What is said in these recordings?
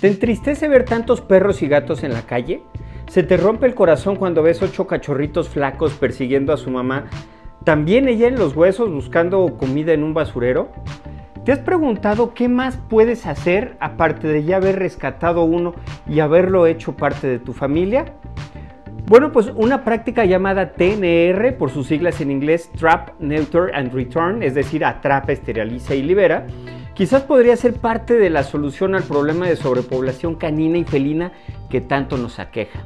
¿Te entristece ver tantos perros y gatos en la calle? ¿Se te rompe el corazón cuando ves ocho cachorritos flacos persiguiendo a su mamá? ¿También ella en los huesos buscando comida en un basurero? ¿Te has preguntado qué más puedes hacer aparte de ya haber rescatado uno y haberlo hecho parte de tu familia? Bueno, pues una práctica llamada TNR, por sus siglas en inglés Trap, Neuter and Return, es decir, atrapa, esteriliza y libera, quizás podría ser parte de la solución al problema de sobrepoblación canina y felina que tanto nos aqueja.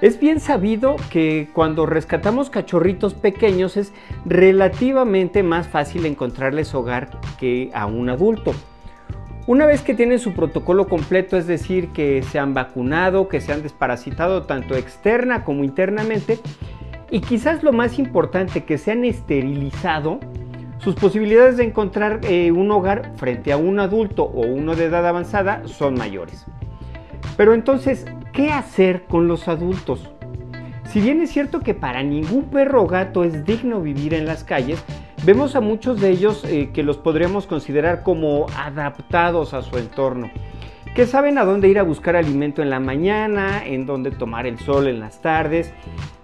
Es bien sabido que cuando rescatamos cachorritos pequeños es relativamente más fácil encontrarles hogar que a un adulto. Una vez que tienen su protocolo completo, es decir, que se han vacunado, que se han desparasitado tanto externa como internamente, y quizás lo más importante, que se han esterilizado, sus posibilidades de encontrar eh, un hogar frente a un adulto o uno de edad avanzada son mayores. Pero entonces, ¿Qué hacer con los adultos? Si bien es cierto que para ningún perro o gato es digno vivir en las calles, vemos a muchos de ellos eh, que los podríamos considerar como adaptados a su entorno, que saben a dónde ir a buscar alimento en la mañana, en dónde tomar el sol en las tardes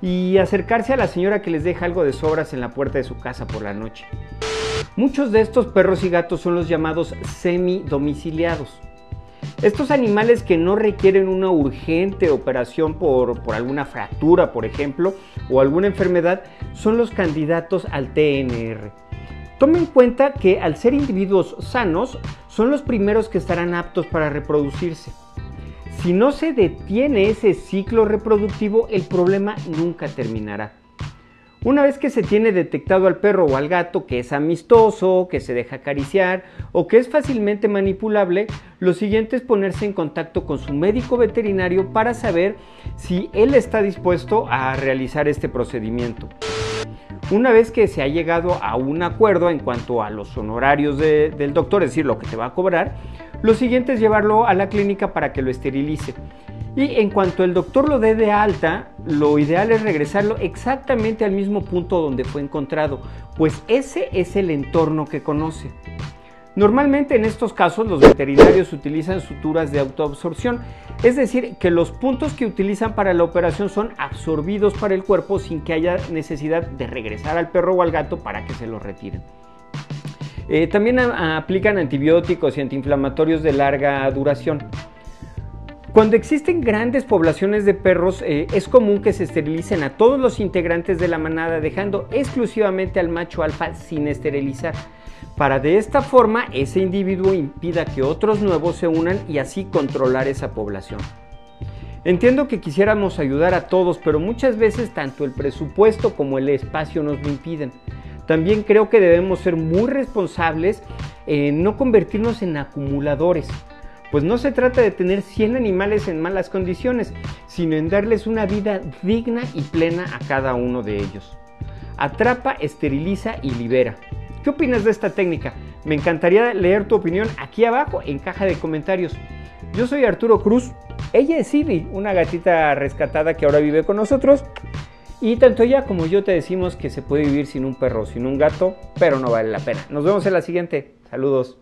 y acercarse a la señora que les deja algo de sobras en la puerta de su casa por la noche. Muchos de estos perros y gatos son los llamados semi-domiciliados. Estos animales que no requieren una urgente operación por, alguna fractura, por ejemplo, o alguna enfermedad, son los candidatos al TNR. Tome en cuenta que al ser individuos sanos, son los primeros que estarán aptos para reproducirse. Si no se detiene ese ciclo reproductivo, el problema nunca terminará. Una vez que se tiene detectado al perro o al gato que es amistoso, que se deja acariciar o que es fácilmente manipulable, lo siguiente es ponerse en contacto con su médico veterinario para saber si él está dispuesto a realizar este procedimiento. Una vez que se ha llegado a un acuerdo en cuanto a los honorarios del doctor, es decir, lo que te va a cobrar, lo siguiente es llevarlo a la clínica para que lo esterilice. Y en cuanto el doctor lo dé de alta, lo ideal es regresarlo exactamente al mismo punto donde fue encontrado, pues ese es el entorno que conoce. Normalmente en estos casos los veterinarios utilizan suturas de autoabsorción, es decir, que los puntos que utilizan para la operación son absorbidos para el cuerpo sin que haya necesidad de regresar al perro o al gato para que se los retiren. Eh, también aplican antibióticos y antiinflamatorios de larga duración. Cuando existen grandes poblaciones de perros, eh, es común que se esterilicen a todos los integrantes de la manada, dejando exclusivamente al macho alfa sin esterilizar, para de esta forma ese individuo impida que otros nuevos se unan y así controlar esa población. Entiendo que quisiéramos ayudar a todos, pero muchas veces tanto el presupuesto como el espacio nos lo impiden. También creo que debemos ser muy responsables en no convertirnos en acumuladores pues no se trata de tener 100 animales en malas condiciones, sino en darles una vida digna y plena a cada uno de ellos. Atrapa, esteriliza y libera. ¿Qué opinas de esta técnica? Me encantaría leer tu opinión aquí abajo en caja de comentarios. Yo soy Arturo Cruz, ella es Ivy, una gatita rescatada que ahora vive con nosotros. Y tanto ella como yo te decimos que se puede vivir sin un perro, sin un gato, pero no vale la pena. Nos vemos en la siguiente. Saludos.